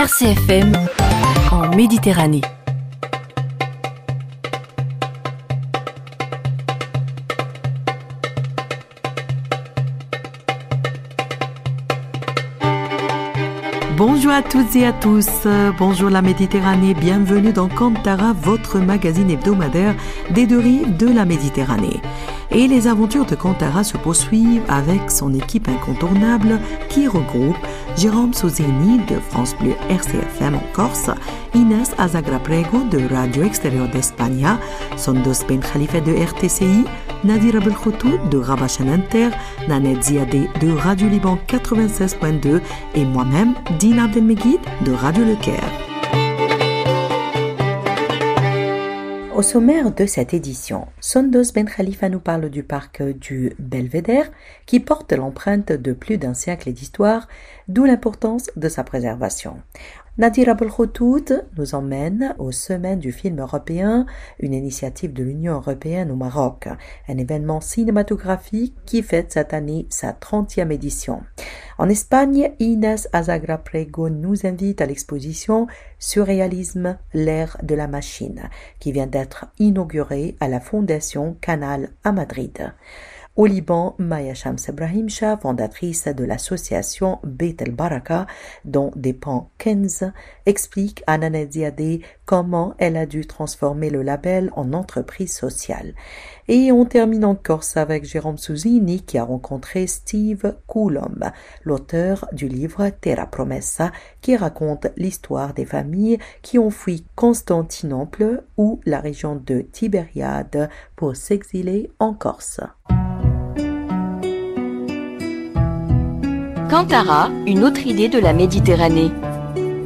RCFM en Méditerranée. Bonjour à toutes et à tous, bonjour la Méditerranée, bienvenue dans Kantara, votre magazine hebdomadaire des deux rives de la Méditerranée. Et les aventures de Kantara se poursuivent avec son équipe incontournable qui regroupe Jérôme Souzeni de France Bleu RCFM en Corse, Inès Azagraprego de Radio Extérieur d'Espagne, Sondos Ben Khalifa de RTCI, Nadir Belkhoutou de Rabat Inter, Nanette Ziadé de Radio Liban 96.2 et moi-même, Dina Abdelmegid de Radio Le Caire. Au sommaire de cette édition, Sondos Ben Khalifa nous parle du parc du Belvédère qui porte l'empreinte de plus d'un siècle d'histoire, d'où l'importance de sa préservation. Nadir Abelkhotout nous emmène aux semaines du film européen, une initiative de l'Union européenne au Maroc, un événement cinématographique qui fête cette année sa 30e édition. En Espagne, Inès Azagra Prego nous invite à l'exposition Surréalisme, l'ère de la machine, qui vient d'être inaugurée à la Fondation Canal à Madrid. Au Liban, Maya Shams Ibrahim Shah, fondatrice de l'association Beit el Baraka, dont dépend Kenz, explique à Nana comment elle a dû transformer le label en entreprise sociale. Et on termine en Corse avec Jérôme Souzini qui a rencontré Steve Coulomb, l'auteur du livre Terra Promessa, qui raconte l'histoire des familles qui ont fui Constantinople ou la région de Tibériade pour s'exiler en Corse. Kantara, une autre idée de la Méditerranée.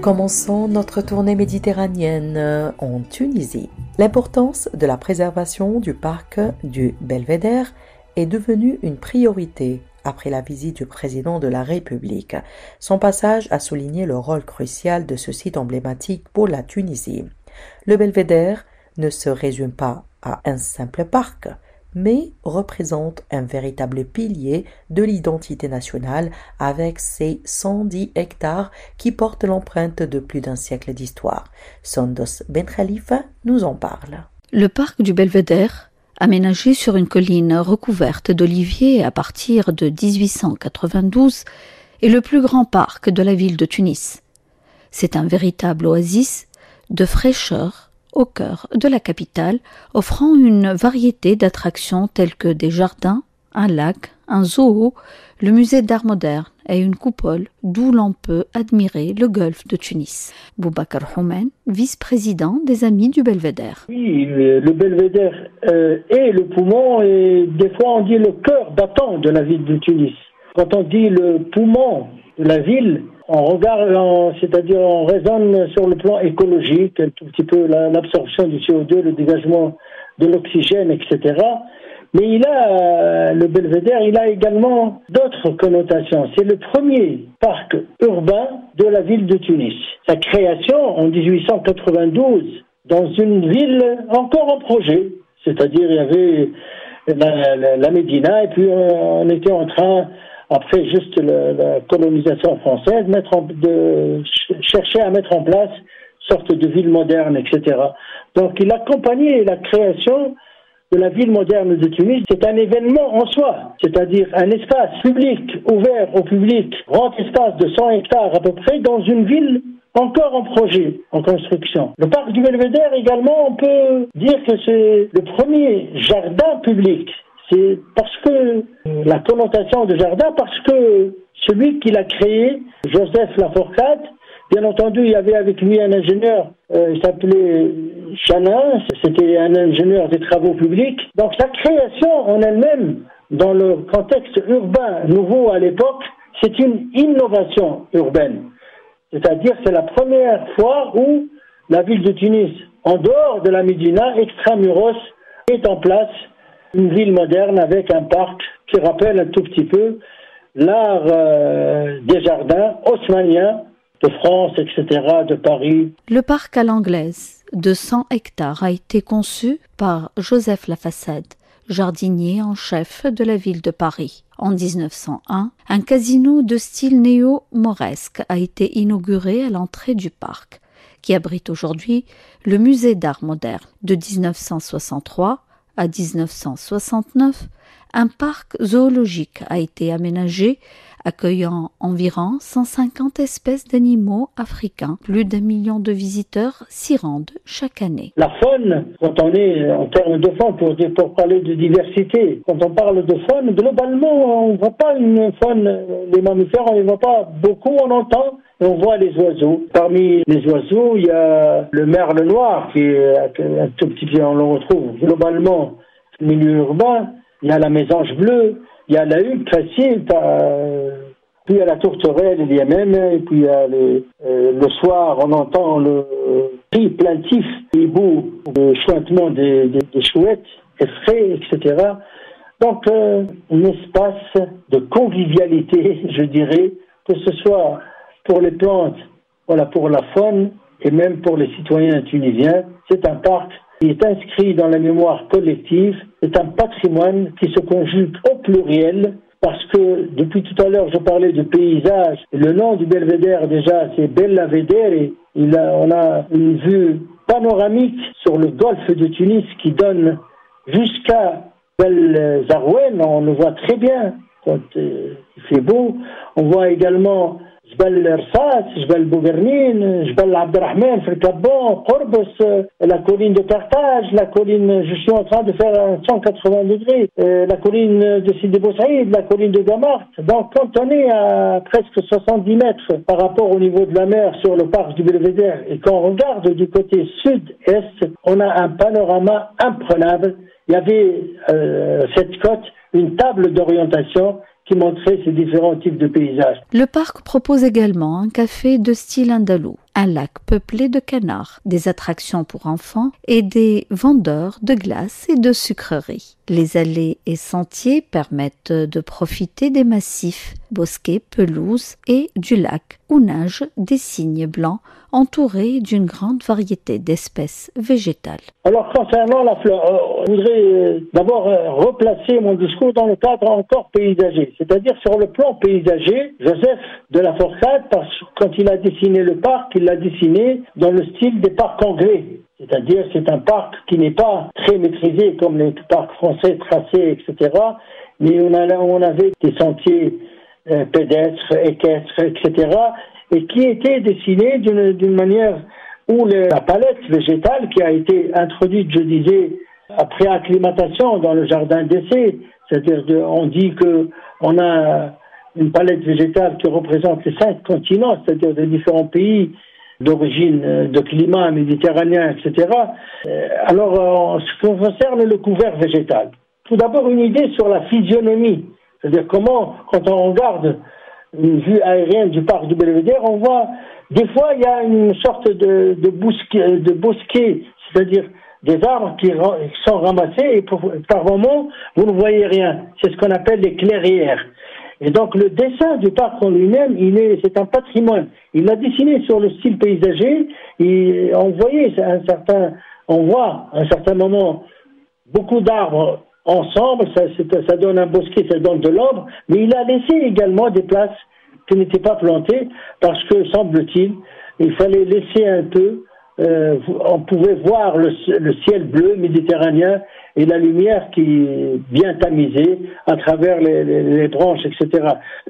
Commençons notre tournée méditerranéenne en Tunisie. L'importance de la préservation du parc du Belvédère est devenue une priorité après la visite du président de la République. Son passage a souligné le rôle crucial de ce site emblématique pour la Tunisie. Le Belvédère ne se résume pas à un simple parc mais représente un véritable pilier de l'identité nationale avec ses 110 hectares qui portent l'empreinte de plus d'un siècle d'histoire. Sondos Ben Khalifa nous en parle. Le parc du Belvédère, aménagé sur une colline recouverte d'oliviers à partir de 1892, est le plus grand parc de la ville de Tunis. C'est un véritable oasis de fraîcheur au cœur de la capitale, offrant une variété d'attractions telles que des jardins, un lac, un zoo, le musée d'art moderne et une coupole d'où l'on peut admirer le golfe de Tunis. Boubacar Houmen, vice-président des Amis du Belvédère. Oui, le Belvédère euh, est le poumon et des fois on dit le cœur battant de la ville de Tunis. Quand on dit le poumon de la ville, on regarde, c'est-à-dire on raisonne sur le plan écologique, un tout petit peu l'absorption du CO2, le dégagement de l'oxygène, etc. Mais il a, euh, le belvédère, il a également d'autres connotations. C'est le premier parc urbain de la ville de Tunis. Sa création en 1892 dans une ville encore en projet. C'est-à-dire, il y avait la, la Médina et puis on était en train après juste la colonisation française, mettre de chercher à mettre en place sorte de ville moderne, etc. Donc il accompagnait la création de la ville moderne de Tunis. C'est un événement en soi, c'est-à-dire un espace public ouvert au public, grand espace de 100 hectares à peu près, dans une ville encore en projet, en construction. Le parc du Belvédère également, on peut dire que c'est le premier jardin public c'est parce que euh, la connotation de jardin, parce que celui qui l'a créé, Joseph Lafourcade, bien entendu, il y avait avec lui un ingénieur, euh, il s'appelait Chanin, c'était un ingénieur des travaux publics. Donc sa création en elle-même, dans le contexte urbain nouveau à l'époque, c'est une innovation urbaine. C'est-à-dire c'est la première fois où la ville de Tunis, en dehors de la Médina, extramuros, est en place une ville moderne avec un parc qui rappelle un tout petit peu l'art euh, des jardins haussmanniens de France, etc., de Paris. Le parc à l'anglaise de 100 hectares a été conçu par Joseph Lafassade, jardinier en chef de la ville de Paris. En 1901, un casino de style néo-mauresque a été inauguré à l'entrée du parc, qui abrite aujourd'hui le musée d'art moderne. De 1963 à 1969, un parc zoologique a été aménagé accueillant environ 150 espèces d'animaux africains. Plus d'un million de visiteurs s'y rendent chaque année. La faune, quand on est en termes de faune, pour, parler de diversité, quand on parle de faune, globalement, on ne voit pas une faune, les mammifères, on ne voit pas beaucoup, on entend, on voit les oiseaux. Parmi les oiseaux, il y a le merle noir, qui est un tout petit peu, on le retrouve globalement au milieu urbain. Il y a la mésange bleue, il y a la huppe facile, euh, puis il y a la tourterelle, il y a même, et puis il y a le, euh, soir, on entend le cri plaintif, les bouts, le chointement des, des, chouettes, etc. Donc, euh, un espace de convivialité, je dirais, que ce soit pour les plantes, voilà, pour la faune, et même pour les citoyens tunisiens. C'est un parc qui est inscrit dans la mémoire collective, c'est un patrimoine qui se conjugue au pluriel, parce que depuis tout à l'heure, je parlais de paysage. Le nom du belvédère, déjà, c'est Bella Vedere. Il a, on a une vue panoramique sur le golfe de Tunis qui donne jusqu'à Bel Zarouen. On le voit très bien quand euh, il fait beau. On voit également جبل رصاص جبل بوغرنين جبل عبد الرحمن في الكابون قربص la colline de Carthage, la colline, je suis en train de faire un 180 degrés, euh, la colline de Sidi Boussaïd, la colline de Gamart. Donc quand on est à presque 70 mètres par rapport au niveau de la mer sur le parc du Belvédère et qu'on regarde du côté sud-est, on a un panorama imprenable. Il y avait euh, cette côte, une table d'orientation qui montrait ces différents types de paysages. Le parc propose également un café de style andalou, un lac peuplé de canards, des attractions pour enfants et des vendeurs de glace et de sucreries. Les allées et sentiers permettent de profiter des massifs, bosquets, pelouses et du lac où nagent des cygnes blancs entourés d'une grande variété d'espèces végétales. Alors concernant la fleur, euh, je voudrais euh, d'abord euh, replacer mon discours dans le cadre encore paysager, c'est-à-dire sur le plan paysager, Joseph de la Forcade, quand il a dessiné le parc, il l'a dessiné dans le style des parcs anglais. C'est-à-dire, c'est un parc qui n'est pas très maîtrisé comme les parcs français tracés, etc. Mais on, avait des sentiers euh, pédestres, équestres, etc. Et qui étaient dessinés d'une manière où la palette végétale qui a été introduite, je disais, après acclimatation dans le jardin d'essai, c'est-à-dire on dit que on a une palette végétale qui représente les cinq continents, c'est-à-dire des différents pays d'origine euh, de climat méditerranéen, etc. Euh, alors, en ce qui concerne le couvert végétal, tout d'abord une idée sur la physionomie, c'est-à-dire comment, quand on regarde une vue aérienne du parc du Belvédère, on voit des fois il y a une sorte de, de, bosquet, de bosquet c'est-à-dire des arbres qui sont ramassés et par moments vous ne voyez rien. C'est ce qu'on appelle les clairières. Et donc le dessin du parc en lui-même, il est, c'est un patrimoine. Il l'a dessiné sur le style paysager. Et on voyait un certain, on voit à un certain moment beaucoup d'arbres ensemble. Ça donne un bosquet, ça donne de l'ombre. Mais il a laissé également des places qui n'étaient pas plantées parce que semble-t-il, il fallait laisser un peu euh, on pouvait voir le, ciel bleu méditerranéen et la lumière qui bien tamisée à travers les, branches, etc.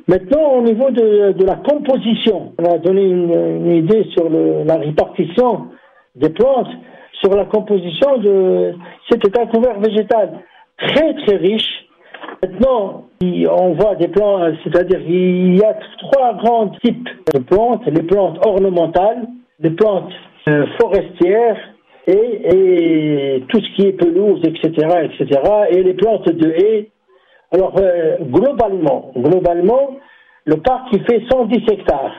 Maintenant, au niveau de, la composition, on a donné une, idée sur la répartition des plantes, sur la composition de... C'était un couvert végétal très très riche. Maintenant, on voit des plantes, c'est-à-dire qu'il y a trois grands types de plantes, les plantes ornementales, les plantes euh, forestières et, tout ce qui est pelouse, etc., etc., et les plantes de haies. Alors, euh, globalement, globalement, le parc, il fait 110 hectares.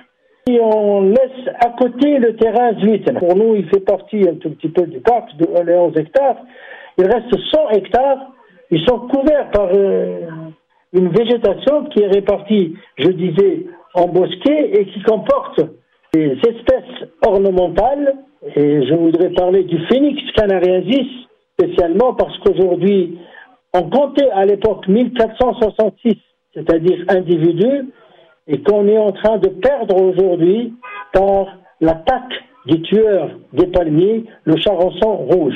Si on laisse à côté le terrain Zuit, pour nous, il fait partie un tout petit peu du parc de 11 hectares, il reste 100 hectares, ils sont couverts par euh, une végétation qui est répartie, je disais, en bosquets et qui comporte des espèces ornementales, et je voudrais parler du phénix canariensis spécialement parce qu'aujourd'hui, on comptait à l'époque 1466, c'est-à-dire individus, et qu'on est en train de perdre aujourd'hui par l'attaque du tueur des palmiers, le charançon rouge.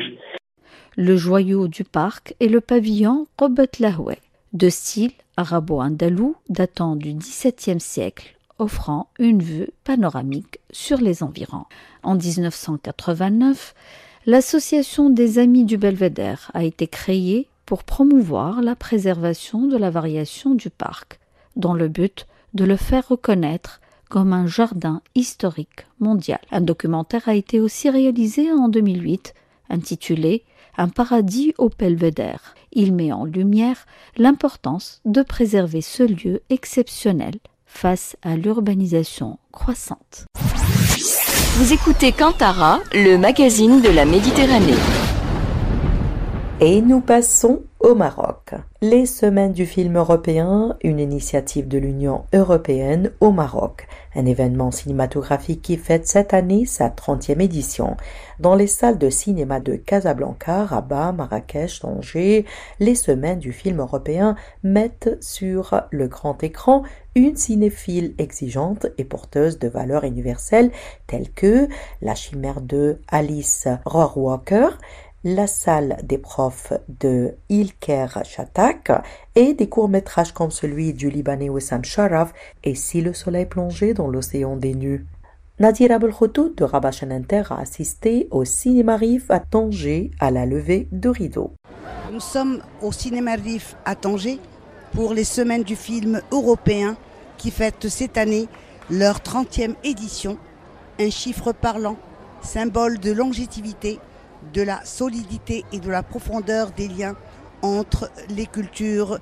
Le joyau du parc est le pavillon Robert Lahoué, de style arabo-andalou datant du XVIIe siècle, offrant une vue panoramique sur les environs. En 1989, l'Association des Amis du Belvédère a été créée pour promouvoir la préservation de la variation du parc, dans le but de le faire reconnaître comme un jardin historique mondial. Un documentaire a été aussi réalisé en 2008, intitulé Un paradis au Belvédère. Il met en lumière l'importance de préserver ce lieu exceptionnel face à l'urbanisation croissante. Vous écoutez Cantara, le magazine de la Méditerranée. Et nous passons au Maroc. Les Semaines du film européen, une initiative de l'Union européenne au Maroc, un événement cinématographique qui fête cette année sa 30e édition. Dans les salles de cinéma de Casablanca, Rabat, Marrakech, Tanger, les Semaines du film européen mettent sur le grand écran une cinéphile exigeante et porteuse de valeurs universelles telles que La chimère de Alice Rohrwacher, la salle des profs de Ilker Chatak et des courts-métrages comme celui du Libanais Wissam Sharaf et Si le soleil plongeait dans l'océan des nus. Nadir Abelkhotout de Rabat Inter a assisté au Cinéma Rif à Tanger à la levée de rideau. Nous sommes au Cinéma Rif à Tanger pour les semaines du film européen qui fêtent cette année leur 30e édition, un chiffre parlant, symbole de longévité de la solidité et de la profondeur des liens entre les cultures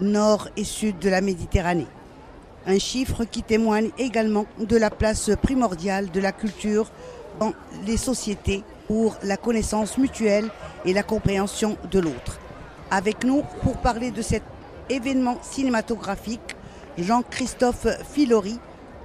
nord et sud de la Méditerranée. Un chiffre qui témoigne également de la place primordiale de la culture dans les sociétés pour la connaissance mutuelle et la compréhension de l'autre. Avec nous pour parler de cet événement cinématographique, Jean-Christophe Filori.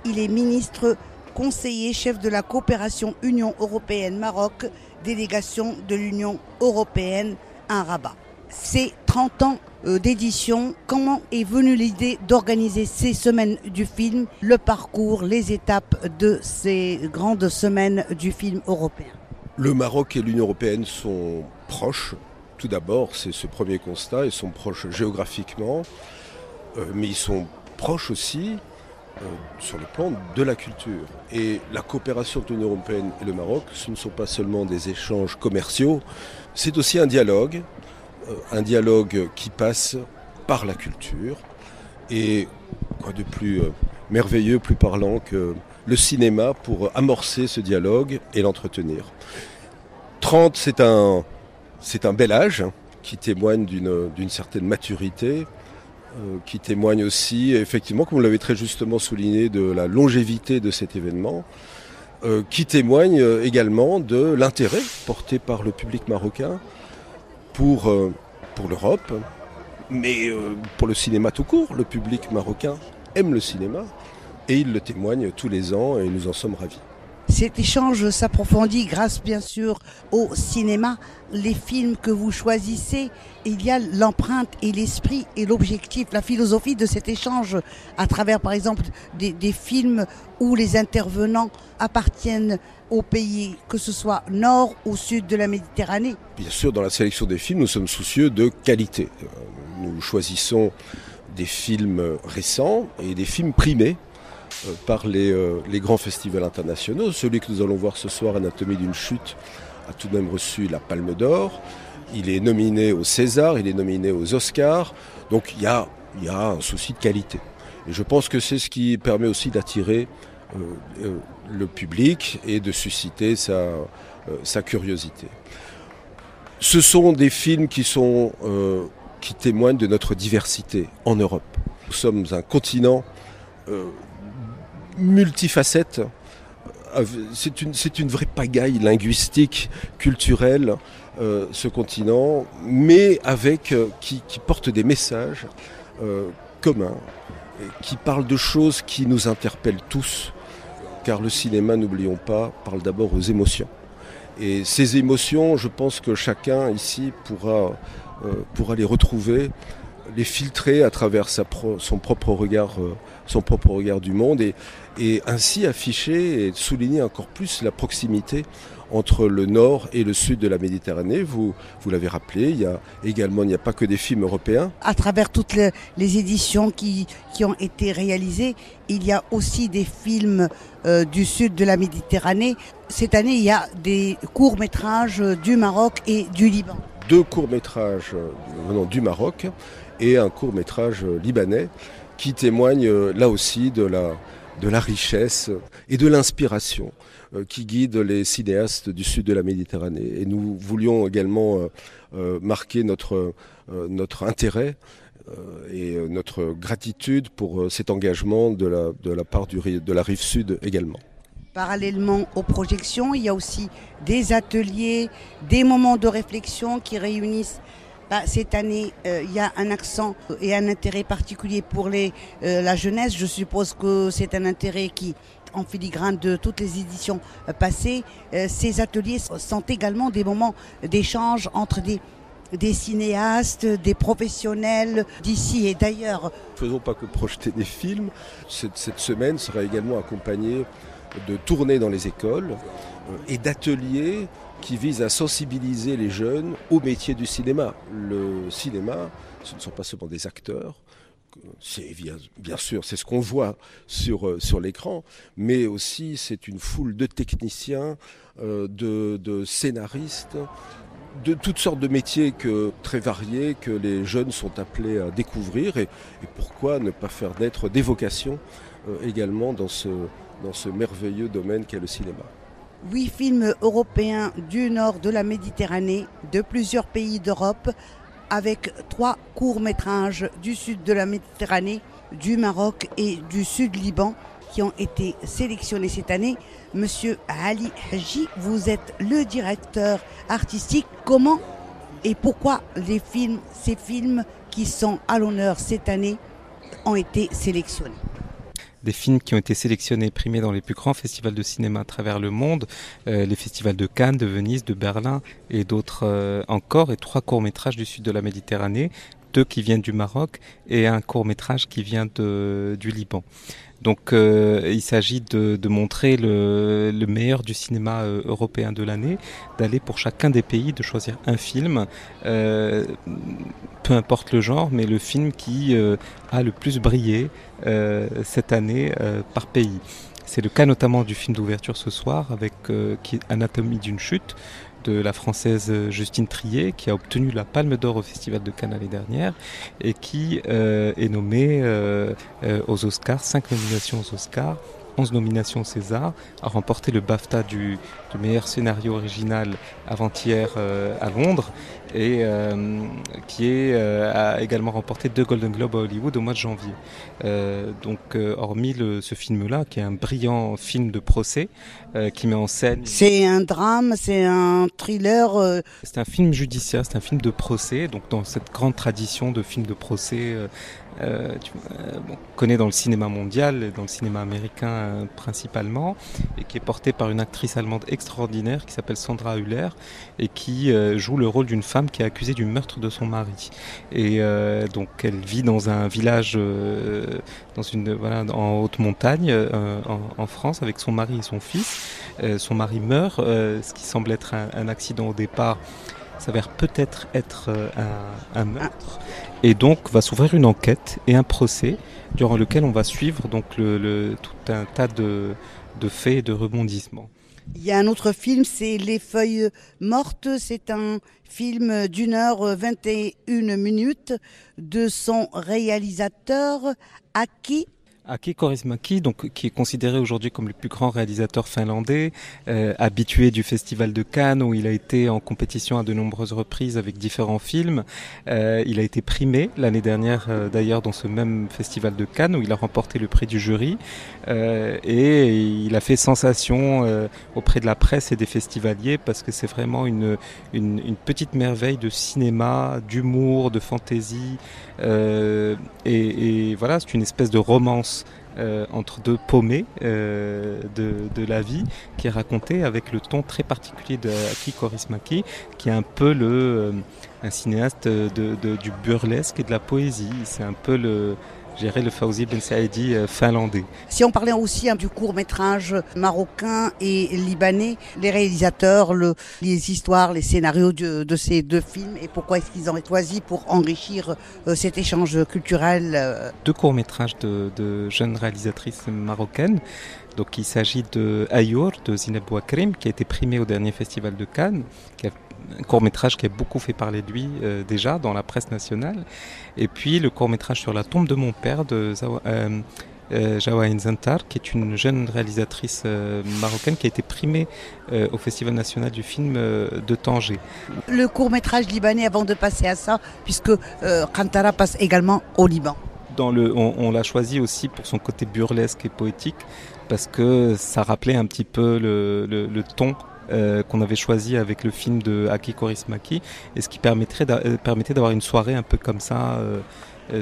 Il est ministre conseiller chef de la coopération Union européenne-Maroc délégation de l'Union européenne à Rabat. C'est 30 ans euh, d'édition. Comment est venue l'idée d'organiser ces semaines du film, le parcours, les étapes de ces grandes semaines du film européen? Le Maroc et l'Union européenne sont proches. Tout d'abord, c'est ce premier constat. Ils sont proches géographiquement, euh, mais ils sont proches aussi sur le plan de la culture. Et la coopération entre l'Union européenne et le Maroc, ce ne sont pas seulement des échanges commerciaux, c'est aussi un dialogue, euh, un dialogue qui passe par la culture. Et quoi de plus euh, merveilleux, plus parlant que le cinéma pour amorcer ce dialogue et l'entretenir. 30, c'est un, bel âge qui témoigne d'une certaine maturité, euh, qui témoigne aussi, effectivement, comme vous l'avez très justement souligné, de la longévité de cet événement, euh, qui témoigne euh, également de l'intérêt porté par le public marocain pour l'Europe, mais pour le cinéma tout court. Le public marocain aime le cinéma et il le témoigne tous les ans et nous en sommes ravis. Cet échange s'approfondit grâce bien sûr au cinéma, les films que vous choisissez. Il y a l'empreinte et l'esprit et l'objectif, la philosophie de cet échange à travers par exemple des, films où les intervenants appartiennent au pays, que ce soit nord ou sud de la Méditerranée. Bien sûr, dans la sélection des films, nous sommes soucieux de qualité. Nous choisissons des films récents et des films primés euh, par euh, les, grands festivals internationaux. Celui que nous allons voir ce soir, Anatomie d'une chute, a tout de même reçu la Palme d'Or. Il est nominé au César, il est nominé aux Oscars. Donc il y a, un souci de qualité. Et je pense que c'est ce qui permet aussi d'attirer euh, le public et de susciter sa, curiosité. Ce sont des films qui témoignent de notre diversité en Europe. Nous sommes un continent multifacette. Euh, c'est une, une, vraie pagaille linguistique, culturelle, euh, ce continent, mais avec euh, qui, porte des messages communs, qui parle de choses qui nous interpellent tous, car le cinéma, n'oublions pas, parle d'abord aux émotions. Et ces émotions, je pense que chacun ici pourra pour aller retrouver les filtrer à travers son propre regard, son propre regard du monde et, et ainsi afficher et souligner encore plus la proximité entre le nord et le sud de la Méditerranée. Vous, vous l'avez rappelé, il y a également, il n'y a pas que des films européens. À travers toutes les, éditions qui, qui, ont été réalisées, il y a aussi des films euh, du sud de la Méditerranée. Cette année, il y a des courts-métrages du Maroc et du Liban. Deux courts-métrages euh, venant du Maroc et un court-métrage libanais qui témoignent euh, là aussi de la, de la richesse et de l'inspiration euh, qui guide les cinéastes du sud de la Méditerranée. Et nous voulions également euh, euh, marquer notre, intérêt et notre gratitude pour cet engagement de la, part de la rive sud également. Parallèlement aux projections, il y a aussi des ateliers, des moments de réflexion qui réunissent bah, cette année, il y a un accent et un intérêt particulier pour les, la jeunesse. Je suppose que c'est un intérêt qui en filigrane de toutes les éditions euh, passées, euh, ces ateliers sont également des moments d'échange entre des, cinéastes, des professionnels d'ici et d'ailleurs. Faisons pas que projeter des films. Cette, semaine sera également accompagnée de tournées dans les écoles euh, et d'ateliers qui visent à sensibiliser les jeunes au métier du cinéma. Le cinéma, ce ne sont pas seulement des acteurs, bien, sûr, c'est ce qu'on voit sur, euh, sur l'écran, mais aussi c'est une foule de techniciens, euh, de, scénaristes, de toutes sortes de métiers que, très variés que les jeunes sont appelés à découvrir et, pourquoi ne pas faire naître des vocations euh, également dans ce, dans ce merveilleux domaine qu'est le cinéma. Huit films européens du nord de la Méditerranée, de plusieurs pays d'Europe, avec trois courts-métrages du sud de la Méditerranée, du Maroc et du sud Liban qui ont été sélectionnés cette année. Monsieur Ali Haji, vous êtes le directeur artistique. Comment et pourquoi les films, ces films qui sont à l'honneur cette année ont été sélectionnés? Des films qui ont été sélectionnés et primés dans les plus grands festivals de cinéma à travers le monde, euh, les festivals de Cannes, de Venise, de Berlin et d'autres euh, encore, et trois courts-métrages du sud de la Méditerranée, deux qui viennent du Maroc et un court-métrage qui vient de, du Liban. Donc euh, il s'agit de, de, montrer le, le, meilleur du cinéma euh, européen de l'année, d'aller pour chacun des pays, de choisir un film, euh, peu importe le genre, mais le film qui euh, a le plus brillé cette année par pays. C'est le cas notamment du film d'ouverture ce soir avec qui Anatomie d'une chute, de la française Justine Trier, qui a obtenu la Palme d'Or au Festival de Cannes l'année dernière et qui euh, est nommée euh, euh, aux Oscars, cinq nominations aux Oscars 11 nominations César, a remporté le BAFTA du, meilleur scénario original avant-hier euh, à Londres et euh, qui est, euh, a également remporté deux Golden Globes à Hollywood au mois de janvier. donc hormis ce film-là, qui est un brillant film de procès, qui met en scène... C'est un drame, c'est un thriller C'est un film judiciaire, c'est un film de procès, donc dans cette grande tradition de films de procès euh, tu, euh, bon, connaît dans le cinéma mondial, et dans le cinéma américain euh, principalement, et qui est porté par une actrice allemande extraordinaire qui s'appelle Sandra Hüller et qui euh, joue le rôle d'une femme qui est accusée du meurtre de son mari. Et donc elle vit dans un village, dans une voilà, en haute montagne en, en, France avec son mari et son fils. son mari meurt, ce qui semble être un, un accident au départ s'avère peut-être être, un, un meurtre. Et donc va s'ouvrir une enquête et un procès durant lequel on va suivre donc le, tout un tas de, de faits et de rebondissements. Il y a un autre film, c'est Les Feuilles Mortes. C'est un film d'une heure 21 minutes de son réalisateur Aki Aki Kaurismäki, donc qui est considéré aujourd'hui comme le plus grand réalisateur finlandais, euh, habitué du Festival de Cannes où il a été en compétition à de nombreuses reprises avec différents films. Euh, il a été primé l'année dernière euh, d'ailleurs dans ce même Festival de Cannes où il a remporté le prix du jury euh, et il a fait sensation euh, auprès de la presse et des festivaliers parce que c'est vraiment une, une, une, petite merveille de cinéma, d'humour, de fantaisie et, et voilà, c'est une espèce de romance entre deux paumés de, la vie, qui est raconté avec le ton très particulier de Aki Korismaki, qui est un peu le, un cinéaste du burlesque et de la poésie. C'est un peu le, le Fawzi Ben Saïdi euh, finlandais. Si on parlait aussi hein, du court métrage marocain et libanais, les réalisateurs, les histoires, les scénarios de, ces deux films et pourquoi est-ce qu'ils ont choisi pour enrichir euh, cet échange culturel euh Deux courts métrages de, jeunes réalisatrices marocaines. Donc il s'agit de Ayour de Zineb Bouakrim qui a été primé au dernier festival de Cannes, qui a un court métrage qui a beaucoup fait parler de lui euh, déjà dans la presse nationale. Et puis le court métrage sur la tombe de mon père de Zawa, euh, euh Nzantar, qui est une jeune réalisatrice euh, marocaine qui a été primée au Festival national du film de Tanger. Le court métrage libanais, avant de passer à ça, puisque Kantara passe également au Liban. Dans le, on, l'a choisi aussi pour son côté burlesque et poétique, parce que ça rappelait un petit peu le, le, le ton euh, qu'on avait choisi avec le film de Aki Korismaki, et ce qui permettrait euh, permettait d'avoir une soirée un peu comme ça, euh,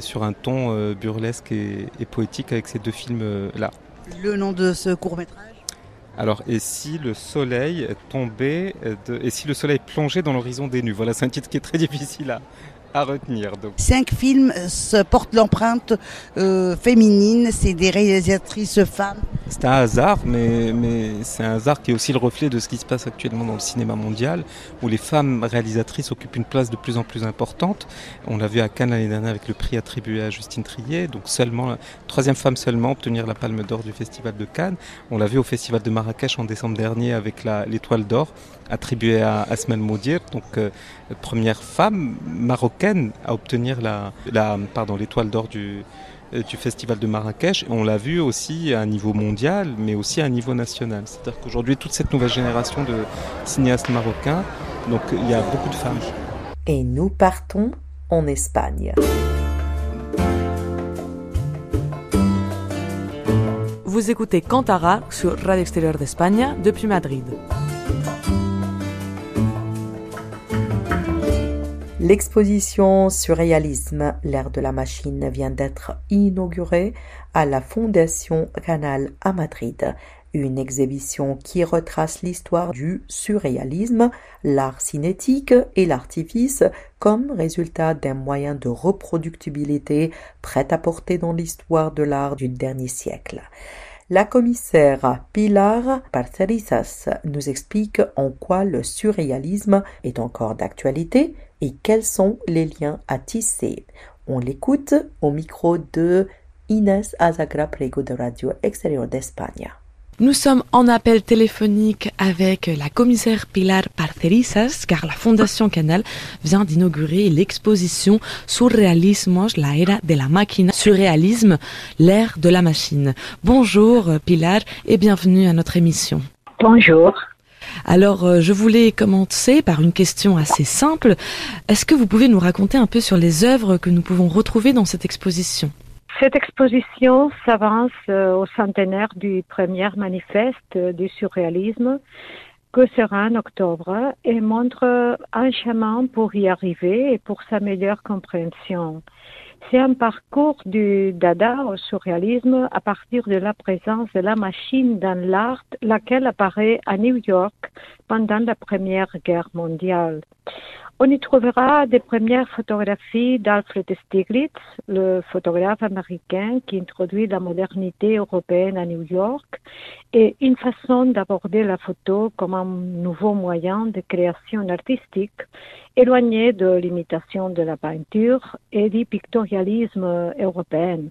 sur un ton burlesque et, poétique avec ces deux films-là. Le nom de ce court métrage alors, et si le soleil tombait, et si le soleil plongeait dans l'horizon des nues? Voilà, c'est un titre qui est très difficile à, à retenir. Donc. Cinq films se portent l'empreinte euh, féminine, c'est des réalisatrices femmes. C'est un hasard, mais, mais c'est un hasard qui est aussi le reflet de ce qui se passe actuellement dans le cinéma mondial, où les femmes réalisatrices occupent une place de plus en plus importante. On l'a vu à Cannes l'année dernière avec le prix attribué à Justine Trier, donc seulement, troisième femme seulement obtenir la Palme d'Or du Festival de Cannes. On l'a vu au Festival de Marrakech en décembre dernier avec l'Étoile d'Or attribuée à Asmel Moudir, donc euh, première femme marocaine à obtenir la, la pardon l'étoile d'or du euh, du festival de Marrakech. On l'a vu aussi à un niveau mondial, mais aussi à un niveau national. C'est-à-dire qu'aujourd'hui, toute cette nouvelle génération de cinéastes marocains, donc il y a beaucoup de femmes. Et nous partons en Espagne. Vous écoutez Cantara sur Radio Extérieure d'Espagne depuis Madrid. L'exposition Surréalisme, l'ère de la machine vient d'être inaugurée à la Fondation Canal à Madrid. Une exhibition qui retrace l'histoire du surréalisme, l'art cinétique et l'artifice comme résultat d'un moyen de reproductibilité prêt à porter dans l'histoire de l'art du dernier siècle. La commissaire Pilar Parcerizas nous explique en quoi le surréalisme est encore d'actualité et quels sont les liens à tisser? On l'écoute au micro de Inès Azagra Prego de Radio Extérieur d'Espagne. Nous sommes en appel téléphonique avec la commissaire Pilar Parcerizas car la Fondation Canal vient d'inaugurer l'exposition Surrealismo, la era de la máquina, surréalisme, l'ère de la machine. Bonjour Pilar et bienvenue à notre émission. Bonjour. Alors, euh, je voulais commencer par une question assez simple. Est-ce que vous pouvez nous raconter un peu sur les œuvres que nous pouvons retrouver dans cette exposition? Cette exposition s'avance euh, au centenaire du premier manifeste du surréalisme que sera en octobre et montre un chemin pour y arriver et pour sa meilleure compréhension. C'est un parcours du dada au surréalisme à partir de la présence de la machine dans l'art, laquelle apparaît à New York pendant la Première Guerre mondiale. On y trouvera des premières photographies d'Alfred Stieglitz, le photographe américain qui introduit la modernité européenne à New York, et une façon d'aborder la photo comme un nouveau moyen de création artistique éloigné de l'imitation de la peinture et du pictorialisme européen.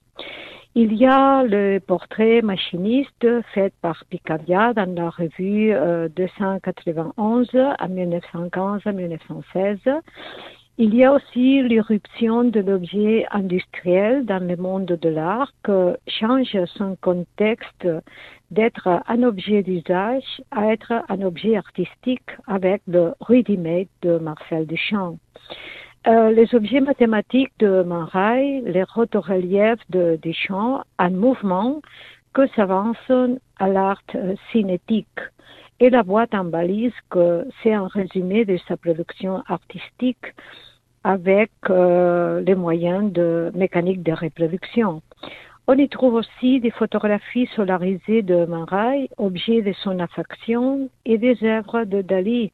Il y a le portrait machiniste fait par Picabia dans la revue 291 euh, à 1915 à 1916. Il y a aussi l'irruption de l'objet industriel dans le monde de l'art qui change son contexte d'être un objet d'usage à être un objet artistique avec le ready-made de Marcel Duchamp. Euh, les objets mathématiques de Manray, les rotoreliefs de Deschamps, un mouvement que s'avance à l'art euh, cinétique. Et la boîte en balise, que c'est un résumé de sa production artistique avec euh, les moyens de mécanique de reproduction. On y trouve aussi des photographies solarisées de Man objets de son affection, et des œuvres de Dali,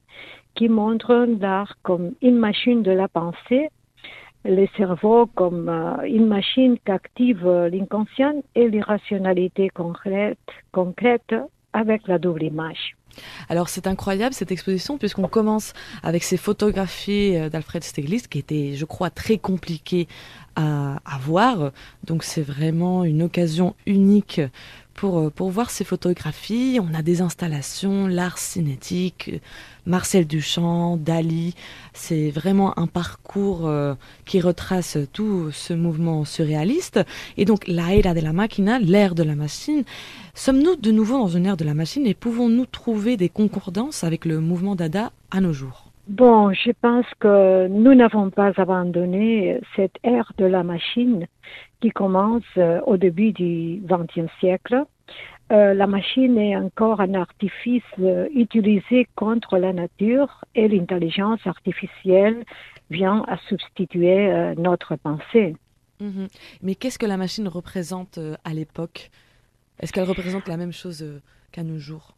qui montrent l'art comme une machine de la pensée, le cerveau comme euh, une machine qui active l'inconscient et l'irrationalité concrète, concrète avec la double image. Alors c'est incroyable cette exposition puisqu'on commence avec ces photographies euh, d'Alfred Stieglitz qui étaient, je crois, très compliquées à voir. Donc c'est vraiment une occasion unique pour, euh, pour voir ces photographies. On a des installations, l'art cinétique, Marcel Duchamp, Dali. C'est vraiment un parcours euh, qui retrace tout ce mouvement surréaliste. Et donc, la era de la machina, l'ère de la machine. Sommes-nous de nouveau dans une ère de la machine et pouvons-nous trouver des concordances avec le mouvement Dada à nos jours? Bon, je pense que nous n'avons pas abandonné cette ère de la machine qui commence euh, au début du XXe siècle euh, la machine est encore un artifice euh, utilisé contre la nature et l'intelligence artificielle vient à substituer euh, notre pensée. Mhm. Mais qu'est-ce que la machine représente à l'époque? Est-ce qu'elle représente la même chose qu'à nos jours?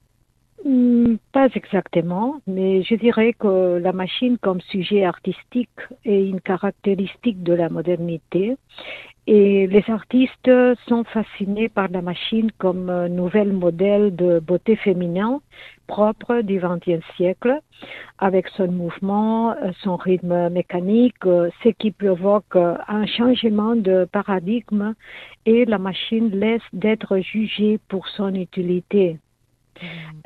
Hmm, Pas exactement, mais je dirais que la machine comme sujet artistique est une caractéristique de la modernité et les artistes sont fascinés par la machine comme nouvel modèle de beauté féminin propre du XXe siècle, avec son mouvement, son rythme mécanique, ce qui provoque un changement de paradigme et la machine laisse d'être jugée pour son utilité.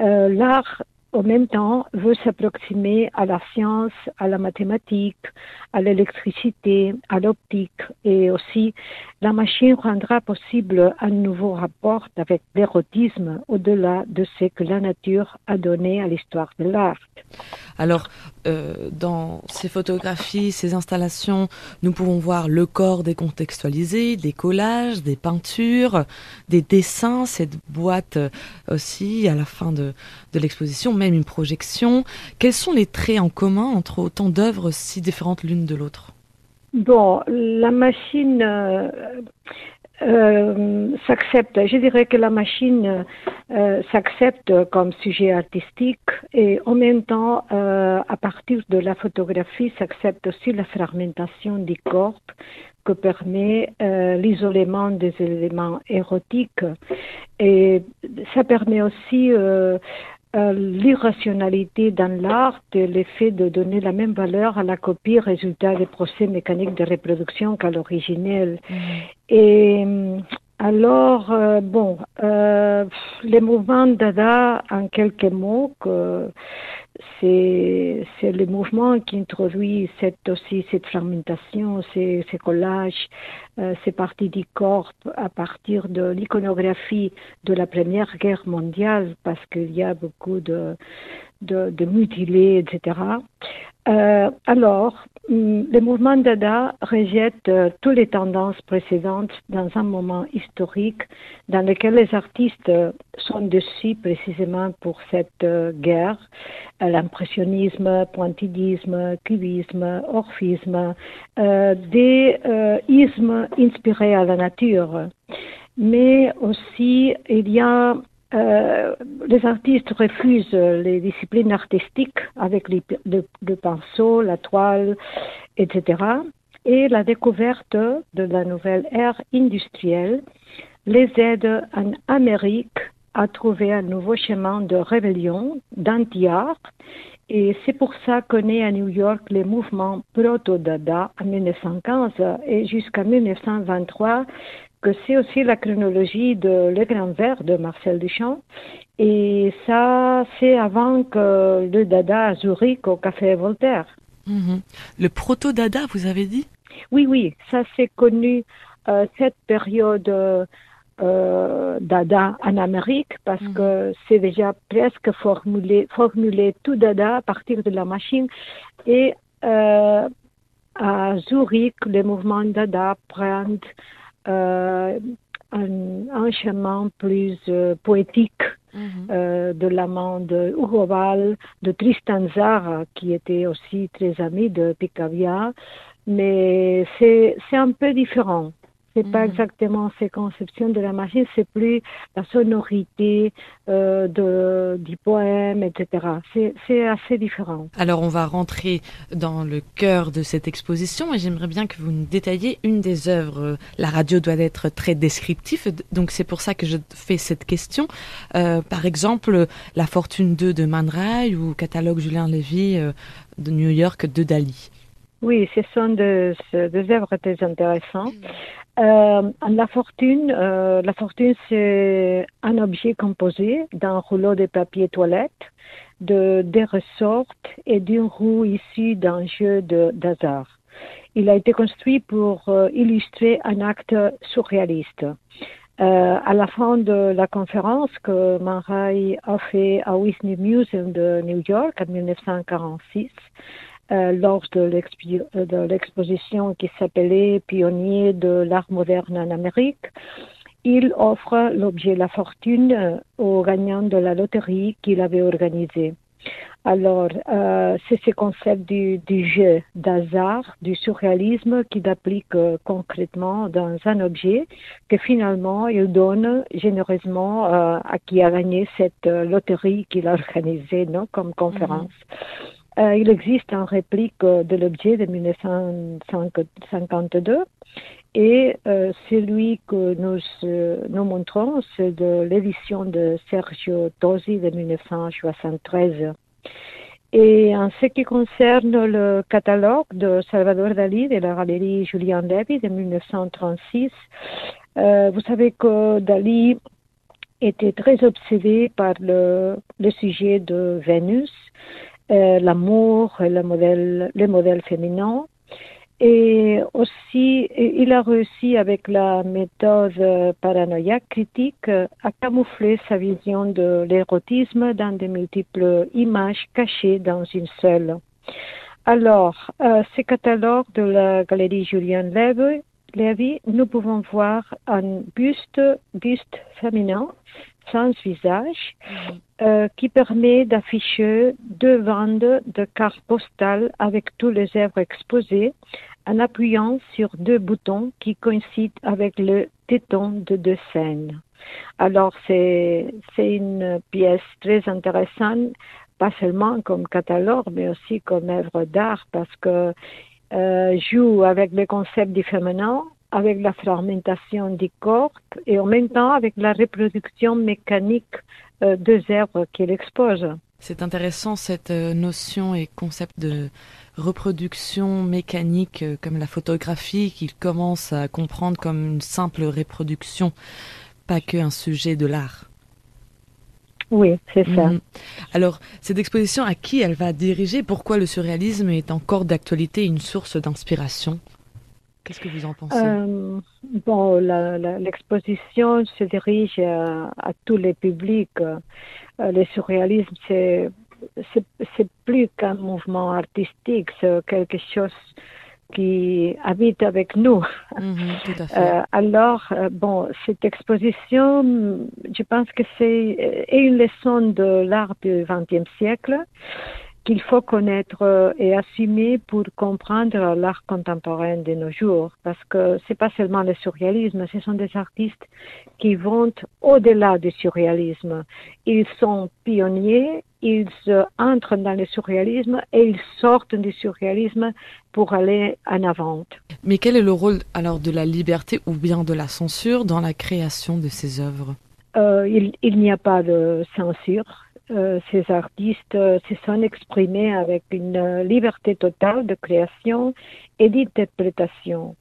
Euh, L'art en même temps, veut s'approximer à la science, à la mathématique, à l'électricité, à l'optique et aussi la machine rendra possible un nouveau rapport avec l'érotisme au-delà de ce que la nature a donné à l'histoire de l'art. Alors, euh, dans ces photographies, ces installations, nous pouvons voir le corps décontextualisé, des collages, des peintures, des dessins, cette boîte aussi à la fin de, de l'exposition, même une projection. Quels sont les traits en commun entre autant d'œuvres si différentes l'une de l'autre? Bon, la machine euh, euh, s'accepte, je dirais que la machine euh, s'accepte comme sujet artistique et en même temps, euh, à partir de la photographie, s'accepte aussi la fragmentation du corps que permet euh, l'isolement des éléments érotiques. Et ça permet aussi euh, l'irrationalité dans l'art et l'effet de donner la même valeur à la copie résultat des procès mécaniques de reproduction qu'à l'originel. Mm. Et alors, euh, bon, euh, les mouvements Dada, en quelques mots, que c'est c'est le mouvement qui introduit cette aussi cette fragmentation, ces, ces collages, euh, ces parties du corps à partir de l'iconographie de la Première Guerre mondiale, parce qu'il y a beaucoup de de, de mutilés, etc. Euh, alors, le mouvement Dada rejette euh, toutes les tendances précédentes dans un moment historique dans lequel les artistes euh, sont dessus précisément pour cette euh, guerre, l'impressionnisme, pointidisme, cubisme, orphisme, des ismes inspirés à la nature. Mais aussi, il y a euh, les artistes refusent les disciplines artistiques avec les, le, pinceau, la toile, etc. Et la découverte de la nouvelle ère industrielle les aide en Amérique à trouver un nouveau chemin de rébellion, d'anti-art. Et c'est pour ça qu'on est à New York le mouvement proto-dada en 1915 et jusqu'à 1923 que c'est aussi la chronologie de Le Grand Verre de Marcel Duchamp. Et ça, c'est avant que le Dada à Zurich au Café Voltaire. Mhm. Le proto-Dada, vous avez dit? Oui, oui, ça c'est connu, euh, cette période euh, Dada en Amérique, parce mhm. que c'est déjà presque formulé, formulé tout Dada à partir de la machine. Et euh, à Zurich, le mouvement Dada prend un, un, chemin plus euh, poétique mhm. euh, de l'amant de Hugo Ball, de Tristan Zara, qui était aussi très ami de Picabia, mais c'est un peu différent. C'est pas Mhm. exactement ces conceptions de la machine, c'est plus la sonorité euh, de, du poème, etc. C'est, c'est assez différent. Alors on va rentrer dans le cœur de cette exposition et j'aimerais bien que vous nous détailliez une des œuvres. La radio doit être très descriptive, donc c'est pour ça que je fais cette question. Euh, par exemple, La Fortune 2 de Man Ray ou Catalogue Julien Lévy euh, de New York de Dali. Oui, ce sont deux, deux œuvres très intéressantes. Euh, la fortune, euh, la fortune, c'est un objet composé d'un rouleau de papier toilette, de des ressorts et d'une roue issue d'un jeu de d'hasard. Il a été construit pour euh, illustrer un acte surréaliste. Euh, à la fin de la conférence que Man Ray a fait à Whitney Museum de New York en 1946, euh, lors euh, de l'exposition qui s'appelait Pionniers de l'art moderne en Amérique, il offre l'objet La Fortune euh, aux gagnants de la loterie qu'il avait organisée. Alors, euh, c'est ce concept du, du jeu d'hasard, du surréalisme qu'il applique euh, concrètement dans un objet que finalement il donne généreusement à qui a gagné cette loterie qu'il a organisée non, comme conférence. Euh, il existe une réplique euh, de l'objet de 1952 et euh, celui que nous, nous montrons, c'est de l'édition de Sergio Tosi de 1973. Et en ce qui concerne le catalogue de Salvador Dali de la galerie Julien Levy de 1936, euh, vous savez que Dali était très obsédé par le, sujet de Vénus, l'amour, et le modèle, le modèle féminin. Et aussi, il a réussi avec la méthode euh, paranoïaque critique euh, à camoufler sa vision de l'érotisme dans de multiples images cachées dans une seule. Alors, euh, ce catalogue de la galerie Julien Levy, nous pouvons voir un buste, buste féminin sans visage euh, qui permet d'afficher deux bandes de cartes postales avec tous les œuvres exposées en appuyant sur deux boutons qui coïncident avec le téton de deux scènes. Alors, c'est c'est une pièce très intéressante, pas seulement comme catalogue, mais aussi comme œuvre d'art, parce que euh, joue avec le concept du féminin, avec la fragmentation du corps et en même temps avec la reproduction mécanique euh, des œuvres qu'il expose. C'est intéressant cette euh, notion et concept de reproduction mécanique euh, comme la photographie qu'il commence à comprendre comme une simple reproduction, pas qu'un sujet de l'art. Oui, c'est ça. Mhm. Alors, cette exposition, à qui elle va diriger? Pourquoi le surréalisme est encore d'actualité une source d'inspiration? Qu'est-ce que vous en pensez? Euh, bon, l'exposition se dirige à, à tous les publics. Euh, le surréalisme, c'est c'est plus qu'un mouvement artistique, c'est quelque chose qui habite avec nous. Mhm, Tout à fait. Euh, alors, euh, bon, cette exposition, je pense que c'est est une leçon de l'art du XXe siècle qu'il faut connaître euh, et assumer pour comprendre l'art contemporain de nos jours. Parce que c'est pas seulement le surréalisme, ce sont des artistes qui vont au-delà du surréalisme. Ils sont pionniers, ils euh, entrent dans le surréalisme et ils sortent du surréalisme pour aller en avant. Mais quel est le rôle alors de la liberté ou bien de la censure dans la création de ces œuvres? Euh, il il n'y a pas de censure. Euh, ces artistes euh, se sont exprimés avec une euh, liberté totale de création et d'interprétation.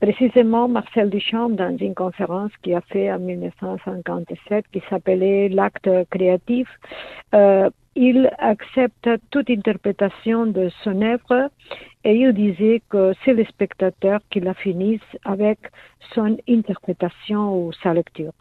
Précisément, Marcel Duchamp, dans une conférence qu'il a fait en 1957, qui s'appelait L'acte créatif, il accepte toute interprétation de son œuvre et il disait que c'est le spectateur qui la finisse avec son interprétation ou sa lecture.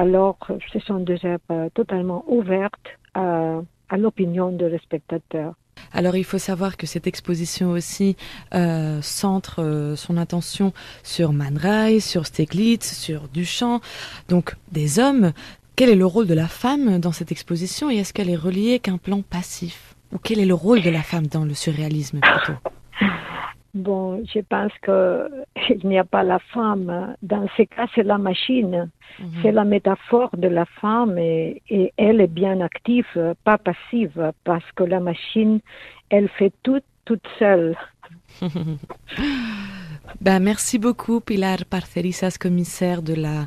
Alors, ce sont des œuvres totalement ouvertes à, à l'opinion de le spectateur. Alors il faut savoir que cette exposition aussi euh, centre euh, son attention sur Man Ray, sur Steglitz, sur Duchamp, donc des hommes. Quel est le rôle de la femme dans cette exposition et est-ce qu'elle est reliée qu'un plan passif? Ou quel est le rôle de la femme dans le surréalisme plutôt? Bon, je pense qu'il n'y a pas la femme. Dans ce cas, c'est la machine. Mhm. C'est la métaphore de la femme et, et, elle est bien active, pas passive, parce que la machine, elle fait tout toute seule. ben, merci beaucoup, Pilar Parcerisas, commissaire de la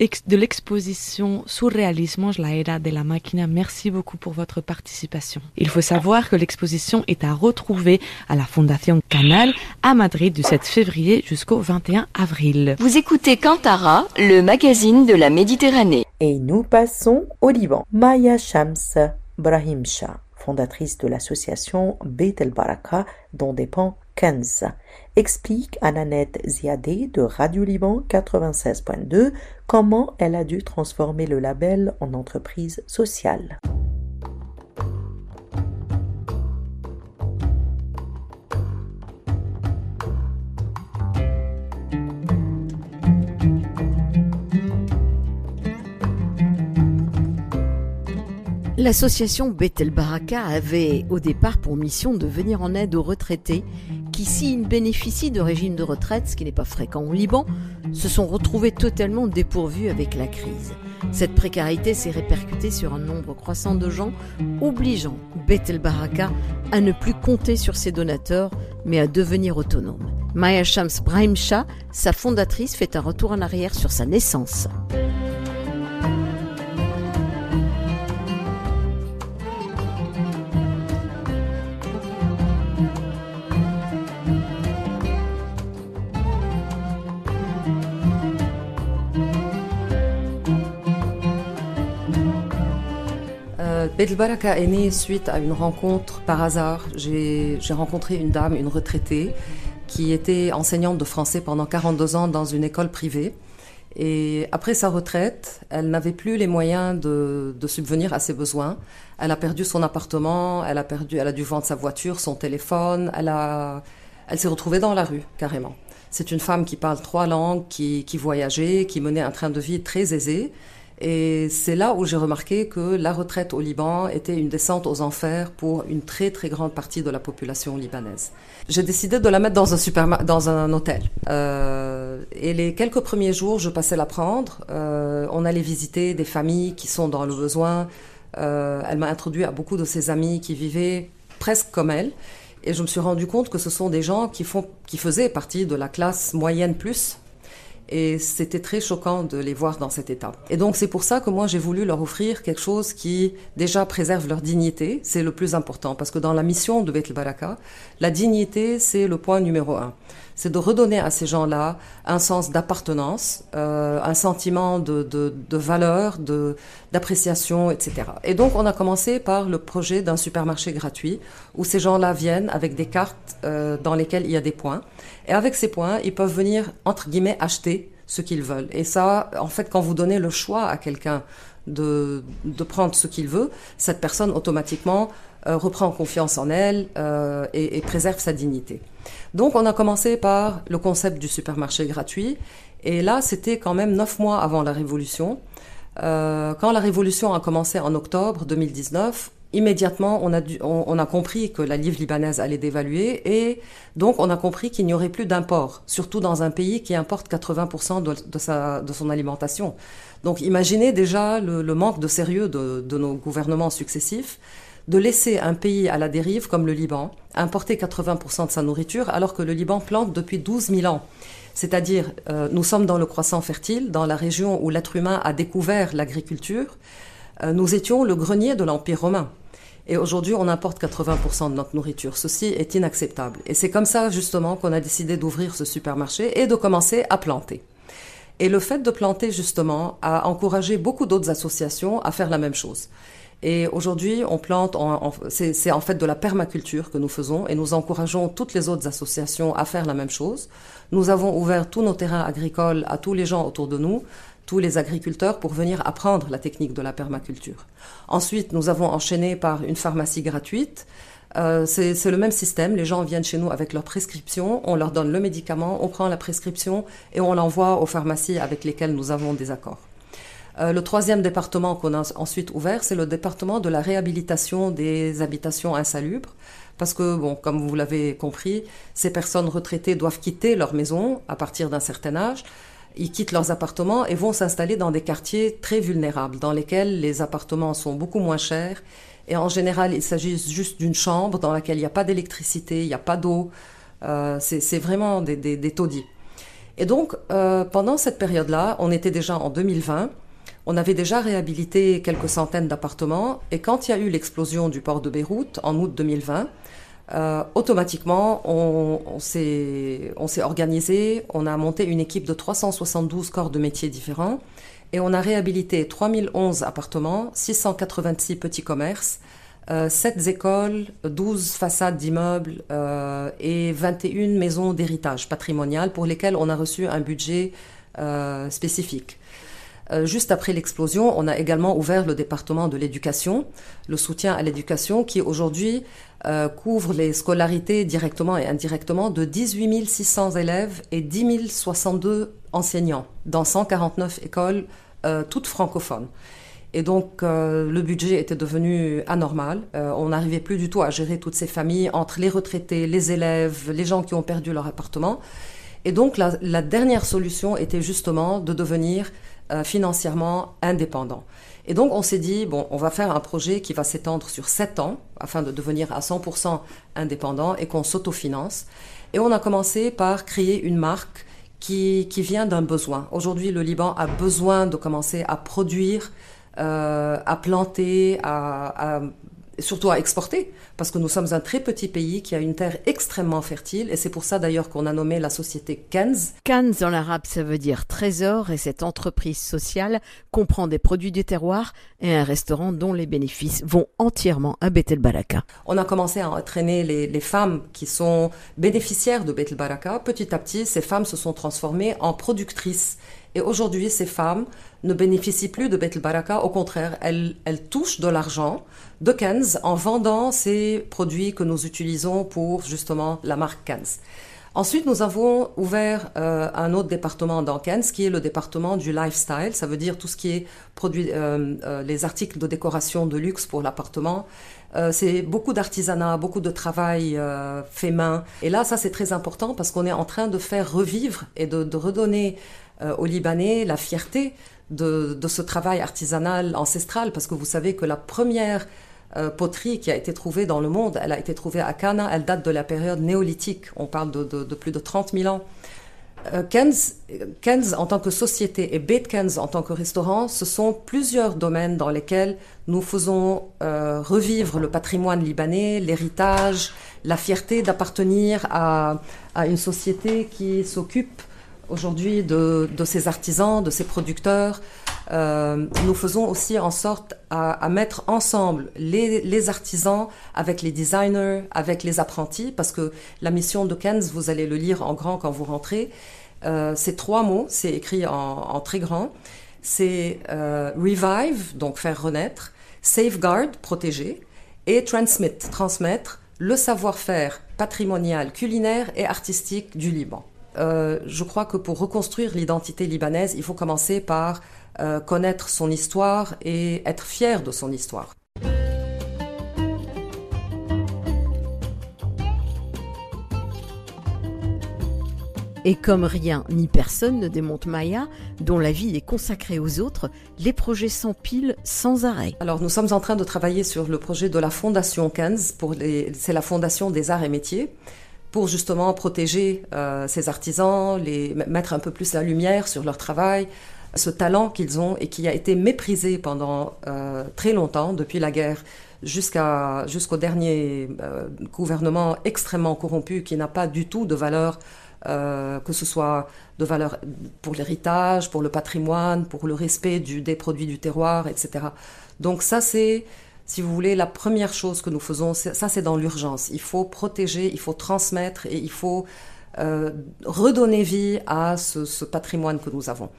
de l'exposition Surrealismo, la era de la máquina. Merci beaucoup pour votre participation. Il faut savoir que l'exposition est à retrouver à la Fondation Canal à Madrid du 7 février jusqu'au 21 avril. Vous écoutez Kantara, le magazine de la Méditerranée. Et nous passons au Liban. Maya Shams Brahim Shah fondatrice de l'association Beit el Baraka, dont dépend Kenz, explique à Nanette Ziadé de Radio Liban 96.2 comment elle a dû transformer le label en entreprise sociale. L'association Bethel Baraka avait au départ pour mission de venir en aide aux retraités qui, s'ils bénéficient de régimes de retraite, ce qui n'est pas fréquent au Liban, se sont retrouvés totalement dépourvus avec la crise. Cette précarité s'est répercutée sur un nombre croissant de gens, obligeant Bethel Baraka à ne plus compter sur ses donateurs, mais à devenir autonome. Maya Shams Brahim Shah, sa fondatrice, fait un retour en arrière sur sa naissance. Beit Baraka est né suite à une rencontre par hasard. J'ai rencontré une dame, une retraitée, qui était enseignante de français pendant 42 ans dans une école privée. Et après sa retraite, elle n'avait plus les moyens de, subvenir à ses besoins. Elle a perdu son appartement, elle a perdu, elle a dû vendre sa voiture, son téléphone. Elle a, elle s'est retrouvée dans la rue carrément. C'est une femme qui parle trois langues, qui, qui voyageait, qui menait un train de vie très aisé et c'est là où j'ai remarqué que la retraite au Liban était une descente aux enfers pour une très très grande partie de la population libanaise. J'ai décidé de la mettre dans un, dans un hôtel. Euh, et les quelques premiers jours, je passais la prendre. Euh, on allait visiter des familles qui sont dans le besoin. Euh, elle m'a introduit à beaucoup de ses amis qui vivaient presque comme elle. Et je me suis rendu compte que ce sont des gens qui, font, qui faisaient partie de la classe moyenne plus, et c'était très choquant de les voir dans cet état. Et donc c'est pour ça que moi j'ai voulu leur offrir quelque chose qui déjà préserve leur dignité, c'est le plus important, parce que dans la mission de Beth Baraka, la dignité c'est le point numéro un. C'est de redonner à ces gens-là un sens d'appartenance, euh, un sentiment de, de, de valeur, de, d'appréciation, etc. Et donc on a commencé par le projet d'un supermarché gratuit où ces gens-là viennent avec des cartes euh, dans lesquelles il y a des points. Et avec ces points, ils peuvent venir, entre guillemets, acheter ce qu'ils veulent. Et ça, en fait, quand vous donnez le choix à quelqu'un de, de prendre ce qu'il veut, cette personne automatiquement euh, reprend confiance en elle euh, et, et, préserve sa dignité. Donc on a commencé par le concept du supermarché gratuit. Et là, c'était quand même neuf mois avant la Révolution. Euh, quand la Révolution a commencé en octobre 2019, immédiatement, on a, on, a compris que la livre libanaise allait dévaluer et donc on a compris qu'il n'y aurait plus d'import, surtout dans un pays qui importe 80% de, de, sa, de son alimentation. Donc imaginez déjà le, le manque de sérieux de, de, nos gouvernements successifs de laisser un pays à la dérive comme le Liban importer 80% de sa nourriture alors que le Liban plante depuis 12 000 ans. C'est-à-dire, euh, nous sommes dans le croissant fertile, dans la région où l'être humain a découvert l'agriculture. Euh, nous étions le grenier de l'Empire romain. Et aujourd'hui, on importe 80% de notre nourriture. Ceci est inacceptable. Et c'est comme ça, justement, qu'on a décidé d'ouvrir ce supermarché et de commencer à planter. Et le fait de planter, justement, a encouragé beaucoup d'autres associations à faire la même chose. Et aujourd'hui, on plante, c'est en fait de la permaculture que nous faisons et nous encourageons toutes les autres associations à faire la même chose. Nous avons ouvert tous nos terrains agricoles à tous les gens autour de nous tous les agriculteurs pour venir apprendre la technique de la permaculture. Ensuite, nous avons enchaîné par une pharmacie gratuite. Euh, c'est le même système. Les gens viennent chez nous avec leur prescription, on leur donne le médicament, on prend la prescription et on l'envoie aux pharmacies avec lesquelles nous avons des accords. Euh, le troisième département qu'on a ensuite ouvert, c'est le département de la réhabilitation des habitations insalubres parce que, bon, comme vous l'avez compris, ces personnes retraitées doivent quitter leur maison à partir d'un certain âge. Ils quittent leurs appartements et vont s'installer dans des quartiers très vulnérables, dans lesquels les appartements sont beaucoup moins chers. Et en général, il s'agit juste d'une chambre dans laquelle il n'y a pas d'électricité, il n'y a pas d'eau. Euh, c'est vraiment des, taudis. Et donc, euh, pendant cette période-là, on était déjà en 2020, on avait déjà réhabilité quelques centaines d'appartements, et quand il y a eu l'explosion du port de Beyrouth en août 2020, euh, automatiquement, on, s'est organisé, on a monté une équipe de 372 corps de métiers différents et on a réhabilité 3011 appartements, 686 petits commerces, euh, 7 écoles, 12 façades d'immeubles euh, et 21 maisons d'héritage patrimonial pour lesquelles on a reçu un budget euh, spécifique. Euh, juste après l'explosion, on a également ouvert le département de l'éducation, le soutien à l'éducation qui aujourd'hui euh, couvre les scolarités directement et indirectement de 18 600 élèves et 10 062 enseignants dans 149 écoles, euh, toutes francophones. Et donc, le budget était devenu anormal. on n'arrivait plus du tout à gérer toutes ces familles entre les retraités, les élèves, les gens qui ont perdu leur appartement. Et donc, la, la dernière solution était justement de devenir euh, financièrement indépendant. Et donc on s'est dit, bon, on va faire un projet qui va s'étendre sur 7 ans afin de devenir à 100% indépendant et qu'on s'autofinance. Et on a commencé par créer une marque qui, qui vient d'un besoin. Aujourd'hui, le Liban a besoin de commencer à produire, euh, à planter, à, à surtout à exporter, parce que nous sommes un très petit pays qui a une terre extrêmement fertile, et c'est pour ça d'ailleurs qu'on a nommé la société Kenz. Kenz en arabe, ça veut dire trésor, et cette entreprise sociale comprend des produits du terroir et un restaurant dont les bénéfices vont entièrement à Bethel Baraka. On a commencé à entraîner les, les femmes qui sont bénéficiaires de Bethel Baraka. Petit à petit, ces femmes se sont transformées en productrices et aujourd'hui, ces femmes ne bénéficient plus de Bethel Baraka. Au contraire, elles, touchent de l'argent de Kenz en vendant ces produits que nous utilisons pour justement la marque Kenz. Ensuite, nous avons ouvert euh, un autre département dans Kenz, qui est le département du lifestyle. Ça veut dire tout ce qui est produit, euh, euh, les articles de décoration de luxe pour l'appartement. C'est beaucoup d'artisanat, beaucoup de travail fait main. Et là, ça c'est très important parce qu'on est en train de faire revivre et de, redonner aux Libanais la fierté de, ce travail artisanal ancestral, parce que vous savez que la première euh, poterie qui a été trouvée dans le monde, elle a été trouvée à Cana, elle date de la période néolithique, on parle de, plus de 30 000 ans. Euh, Kenz, en tant que société et Beit Kenz en tant que restaurant, ce sont plusieurs domaines dans lesquels nous faisons euh, revivre le patrimoine libanais, l'héritage, la fierté d'appartenir à, une société qui s'occupe aujourd'hui de, ces artisans, de ces producteurs. Euh, nous faisons aussi en sorte à, mettre ensemble les, artisans avec les designers, avec les apprentis, parce que la mission de Kenz, vous allez le lire en grand quand vous rentrez, euh, c'est trois mots, c'est écrit en, en, très grand. C'est euh, revive, donc faire renaître, safeguard, protéger, et transmit, transmettre le savoir-faire patrimonial, culinaire et artistique du Liban. Euh, je crois que pour reconstruire l'identité libanaise, il faut commencer par euh, connaître son histoire et être fier de son histoire. Et comme rien ni personne ne démonte Maya, dont la vie est consacrée aux autres, les projets s'empilent sans arrêt. Alors nous sommes en train de travailler sur le projet de la Fondation 15, c'est la Fondation des arts et métiers pour justement protéger euh, ces artisans, les mettre un peu plus la lumière sur leur travail, ce talent qu'ils ont et qui a été méprisé pendant euh, très longtemps, depuis la guerre jusqu'à jusqu'au dernier euh, gouvernement extrêmement corrompu qui n'a pas du tout de valeur, euh, que ce soit de valeur pour l'héritage, pour le patrimoine, pour le respect du, des produits du terroir, etc. Donc ça c'est si vous voulez, la première chose que nous faisons, ça c'est dans l'urgence. Il faut protéger, il faut transmettre et il faut euh, redonner vie à ce, ce patrimoine que nous avons.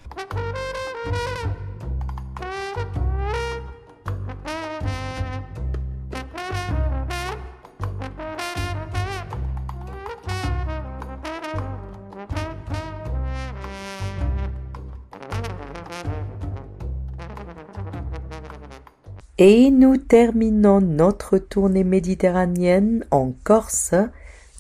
Et nous terminons notre tournée méditerranéenne en Corse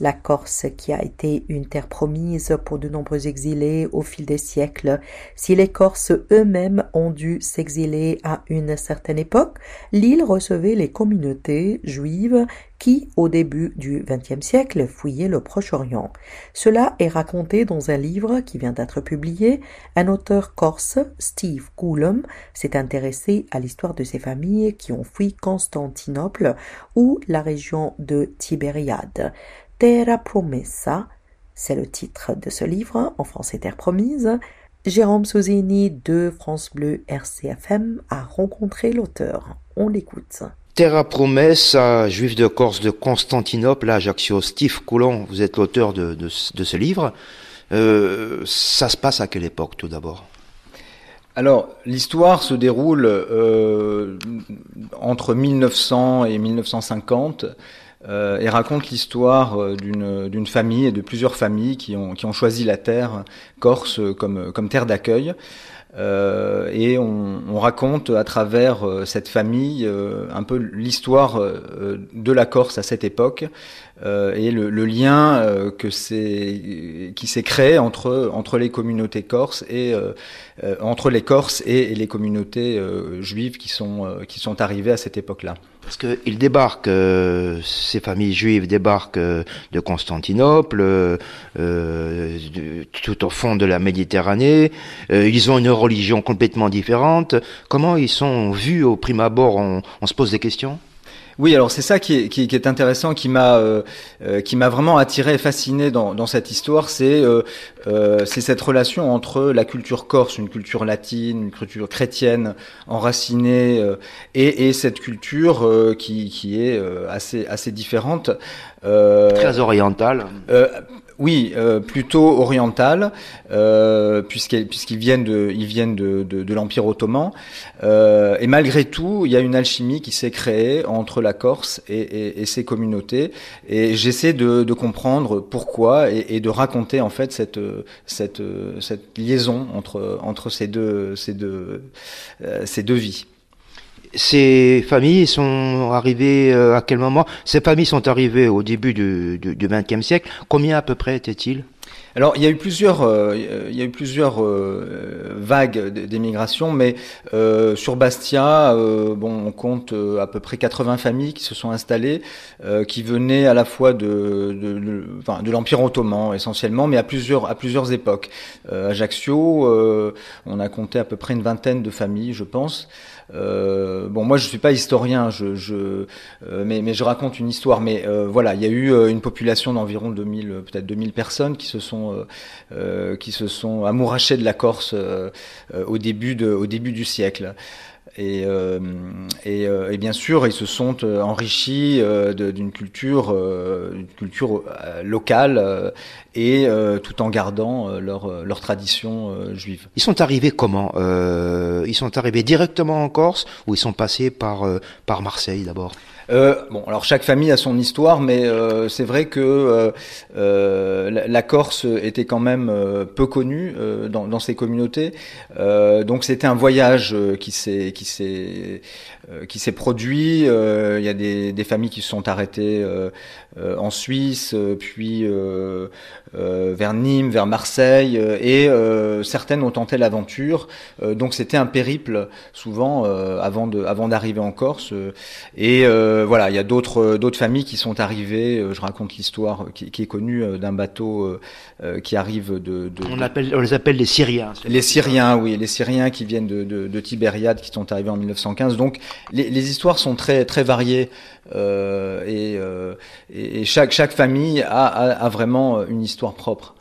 la Corse qui a été une terre promise pour de nombreux exilés au fil des siècles. Si les Corses eux-mêmes ont dû s'exiler à une certaine époque, l'île recevait les communautés juives qui, au début du XXe siècle, fouillaient le Proche-Orient. Cela est raconté dans un livre qui vient d'être publié. Un auteur corse, Steve Coulomb, s'est intéressé à l'histoire de ces familles qui ont fui Constantinople ou la région de Tibériade. Terra Promessa, c'est le titre de ce livre, en français Terre Promise. Jérôme Souzini de France Bleu RCFM a rencontré l'auteur. On l'écoute. Terra Promessa, juif de Corse de Constantinople, Ajaccio, Steve Coulon, vous êtes l'auteur de, ce livre. Euh, ça se passe à quelle époque tout d'abord? Alors, l'histoire se déroule euh, entre 1900 et 1950 euh, et raconte l'histoire euh, d'une famille et de plusieurs familles qui ont, qui ont choisi la terre corse comme, comme terre d'accueil. Euh, et on, on, raconte à travers euh, cette famille euh, un peu l'histoire de la Corse à cette époque et le, lien c'est qui s'est créé entre les communautés corses et entre les Corses et, les communautés juives qui sont arrivées à cette époque-là. Parce qu'ils débarquent, euh, ces familles juives débarquent euh, de Constantinople, euh, tout au fond de la Méditerranée. ils ont une religion complètement différente. Comment ils sont vus au prime abord? On se pose des questions? Oui, alors c'est ça qui est, qui, est, intéressant, qui m'a euh, euh, qui m'a vraiment attiré et fasciné dans, dans cette histoire, c'est euh, euh, c'est cette relation entre la culture corse, une culture latine, une culture chrétienne enracinée, et, et, cette culture qui, qui est assez assez différente. Très orientale. Oui, euh, plutôt oriental, euh, puisqu'ils viennent de, ils de, l'Empire ottoman. Euh, et malgré tout, il y a une alchimie qui s'est créée entre la Corse et, et, ses communautés. Et j'essaie de, comprendre pourquoi et, de raconter en fait cette, liaison entre, ces deux, euh, ces deux vies. Ces familles sont arrivées euh, à quel moment Ces familles sont arrivées au début du XXe siècle. Combien à peu près étaient-ils? Alors il y a eu plusieurs, euh, il y a eu plusieurs euh, vagues d'émigration, mais euh, sur Bastia, bon, on compte à peu près 80 familles qui se sont installées, qui venaient à la fois de, de, de, de l'Empire ottoman essentiellement, mais à plusieurs, à plusieurs époques. Ajaccio, on a compté à peu près une vingtaine de familles, je pense. Euh, bon, moi je suis pas historien, euh, mais, je raconte une histoire. Mais euh, voilà, il y a eu une population d'environ 2000, peut-être 2000 personnes qui se sont qui se sont amourachées de la Corse au début du siècle. Et, euh, et, et, bien sûr, ils se sont enrichis d'une culture, une culture locale et tout en gardant leur, leur tradition juive. Ils sont arrivés comment Ils sont arrivés directement en Corse ou ils sont passés par, par Marseille d'abord? euh, bon, alors chaque famille a son histoire, mais euh, c'est vrai que euh, euh la, Corse était quand même euh, peu connue dans, dans, ces communautés, donc c'était un voyage qui s'est qui s'est produit. Il y a des, des, familles qui se sont arrêtées en Suisse, puis vers Nîmes, vers Marseille, et certaines ont tenté l'aventure. donc c'était un périple souvent avant de avant d'arriver en Corse et euh, voilà, il y a d'autres euh, d'autres familles qui sont arrivées. Euh, je raconte l'histoire qui, est connue d'un bateau qui arrive de, On, appelle, on les appelle les Syriens. Les Syriens, oui, les Syriens qui viennent de, de, Tibériade, qui sont arrivés en 1915. Donc les, les histoires sont très très variées et, et, chaque chaque famille a, a, a vraiment une histoire propre.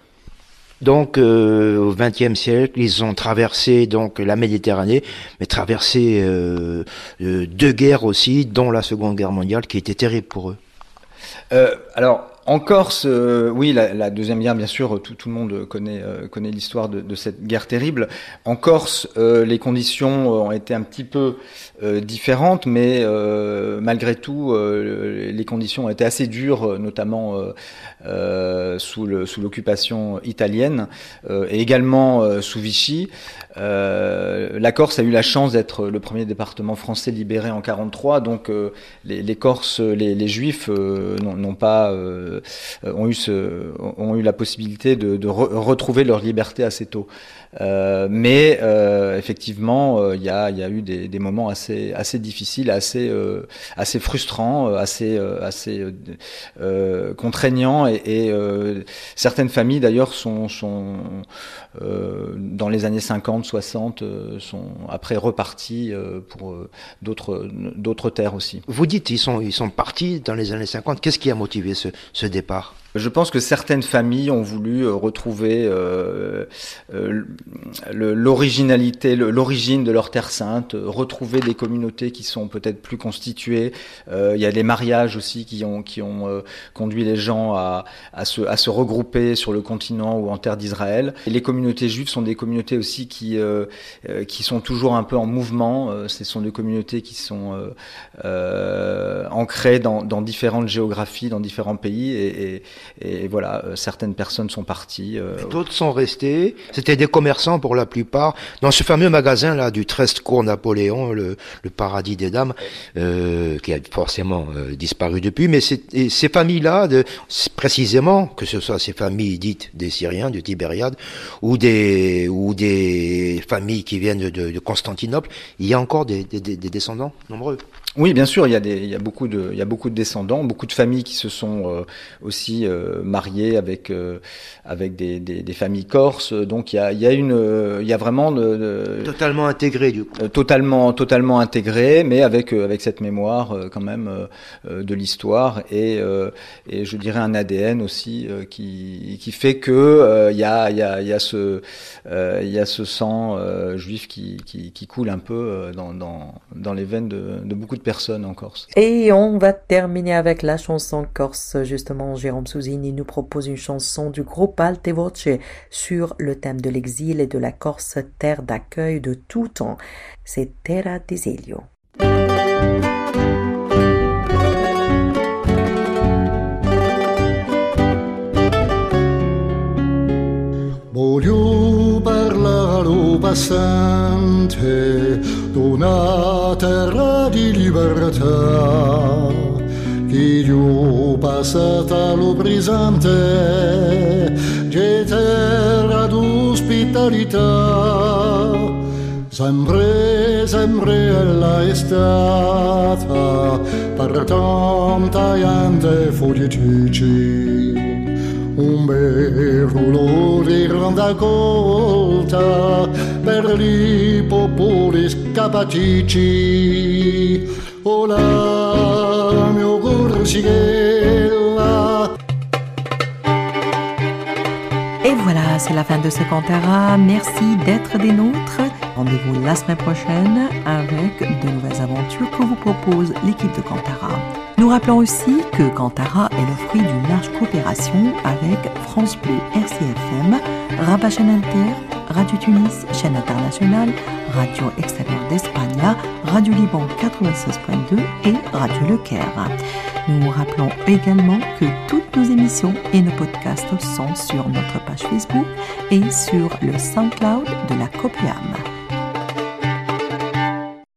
Donc euh, au XXe siècle, ils ont traversé donc la Méditerranée, mais traversé euh, euh, deux guerres aussi, dont la Seconde Guerre mondiale, qui était terrible pour eux. Euh, alors en Corse, euh, oui, la, deuxième guerre, bien sûr, tout, le monde connaît, euh, connaît l'histoire de, cette guerre terrible. En Corse, euh, les conditions ont été un petit peu différentes, mais malgré tout, les conditions ont été assez dures, notamment sous l'occupation italienne et également sous Vichy. la Corse a eu la chance d'être le premier département français libéré en 43, donc les, les, Corses, les, les Juifs n'ont pas euh, ont, eu ce, ont eu la possibilité de, de retrouver leur liberté assez tôt. Euh, mais euh, effectivement, il y a, y, a, eu des, des, moments assez, assez difficiles, assez, assez frustrants, assez, assez contraignants, et, et certaines familles d'ailleurs sont, sont dans les années 50, 60, sont après reparties pour d'autres, d'autres terres aussi. Vous dites ils sont, ils sont partis dans les années 50. Qu'est-ce qui a motivé ce, ce départ? Je pense que certaines familles ont voulu euh, retrouver euh, euh, l'originalité, l'origine de leur terre sainte, retrouver des communautés qui sont peut-être plus constituées. il y a des mariages aussi qui ont, qui ont conduit les gens à, à, se, à se regrouper sur le continent ou en terre d'Israël. Les communautés juives sont des communautés aussi qui, qui sont toujours un peu en mouvement. ce sont des communautés qui sont ancrées dans, dans différentes géographies, dans différents pays. et, et et voilà, euh, certaines personnes sont parties. Euh, D'autres sont restés. C'était des commerçants pour la plupart. Dans ce fameux magasin là du 13 cours Napoléon, le, le, paradis des dames, euh, qui a forcément euh, disparu depuis. Mais ces familles-là, précisément, que ce soit ces familles dites des Syriens, du Tibériade, ou des ou des familles qui viennent de, de Constantinople, il y a encore des, des, des descendants nombreux. Oui, bien sûr, il y a des, il y a beaucoup de, il y a beaucoup de descendants, beaucoup de familles qui se sont euh, aussi euh, mariées avec euh, avec des, des, des, familles corses. Donc il y a, il y a une, il y a vraiment de, totalement intégré du coup. totalement, totalement intégré, mais avec avec cette mémoire quand même de l'histoire et et je dirais un ADN aussi qui qui fait que il y a il y a il y a ce il y a ce sang juif qui, qui qui coule un peu dans dans dans les veines de, de beaucoup de personnes en Corse. Et on va terminer avec la chanson corse. Justement, Jérôme Souzini nous propose une chanson du groupe Alte Voce sur le thème de l'exil et de la Corse, terre d'accueil de tout temps. C'est Terra d'Esilio. passante d'una terra di libertà che io passata lo brisante che terra d'ospitalità sempre sempre ella è stata per tanta gente fuorici un bel rullo di ronda colta Et voilà, c'est la fin de ce Cantara. Merci d'être des nôtres. Rendez-vous la semaine prochaine avec de nouvelles aventures que vous propose l'équipe de Cantara. Nous rappelons aussi que Cantara est fruit d'une large coopération avec France Bleu RCFM, Rabat Chaîne Radio Tunis, chaîne internationale, Radio Extérieure d'Espagne, Radio Liban 96.2 et Radio Le Caire. Nous rappelons également que toutes nos émissions et nos podcasts sont sur notre page Facebook et sur le SoundCloud de la Copiam.